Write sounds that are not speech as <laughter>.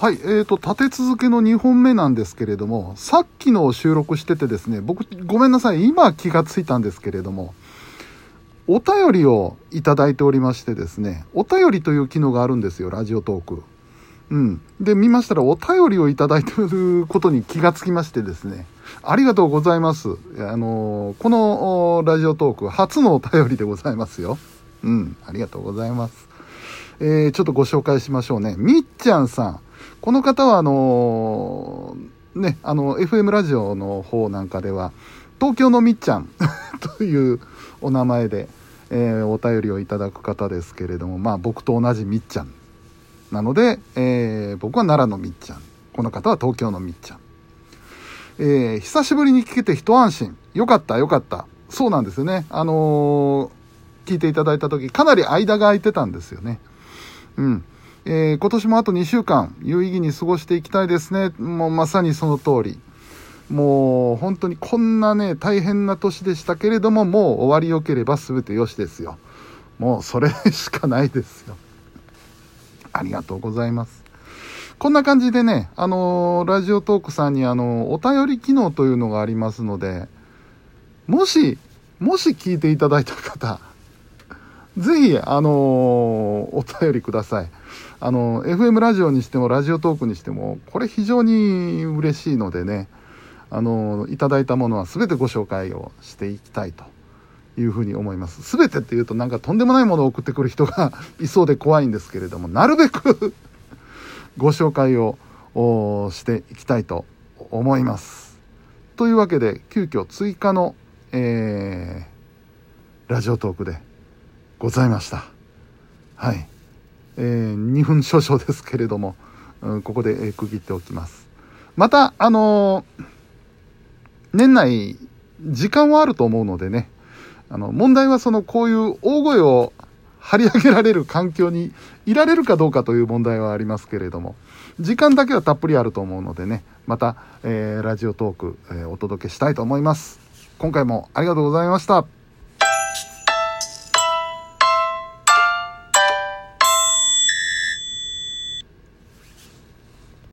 はい、えーと、立て続けの2本目なんですけれども、さっきの収録しててですね、僕、ごめんなさい、今気がついたんですけれども、お便りをいただいておりましてですね、お便りという機能があるんですよ、ラジオトーク。うん。で、見ましたら、お便りをいただいていることに気がつきましてですね、ありがとうございます。あのこのラジオトーク、初のお便りでございますよ。うん、ありがとうございます。えー、ちょっとご紹介しましょうね。みっちゃんさん。この方は、あのー、ね、あの、FM ラジオの方なんかでは、東京のみっちゃん <laughs> というお名前で、えー、お便りをいただく方ですけれども、まあ僕と同じみっちゃんなので、えー、僕は奈良のみっちゃん。この方は東京のみっちゃん。えー、久しぶりに聞けて一安心。よかった、よかった。そうなんですよね。あのー、聞いていただいた時、かなり間が空いてたんですよね。うん。えー、今年もあと2週間、有意義に過ごしていきたいですね。もうまさにその通り。もう本当にこんなね、大変な年でしたけれども、もう終わりよければ全てよしですよ。もうそれしかないですよ。ありがとうございます。こんな感じでね、あのー、ラジオトークさんにあのー、お便り機能というのがありますので、もし、もし聞いていただいた方、ぜひ、あのー、お便りください。あの、FM ラジオにしても、ラジオトークにしても、これ非常に嬉しいのでね、あの、いただいたものは全てご紹介をしていきたいというふうに思います。全てっていうとなんかとんでもないものを送ってくる人が <laughs> いそうで怖いんですけれども、なるべく <laughs> ご紹介をしていきたいと思います。というわけで、急遽追加の、えー、ラジオトークでございました。はい。えー、2分少々ですけれども、うん、ここで、え区切っておきます。また、あのー、年内、時間はあると思うのでね、あの、問題はその、こういう大声を張り上げられる環境にいられるかどうかという問題はありますけれども、時間だけはたっぷりあると思うのでね、また、えー、ラジオトーク、えー、お届けしたいと思います。今回もありがとうございました。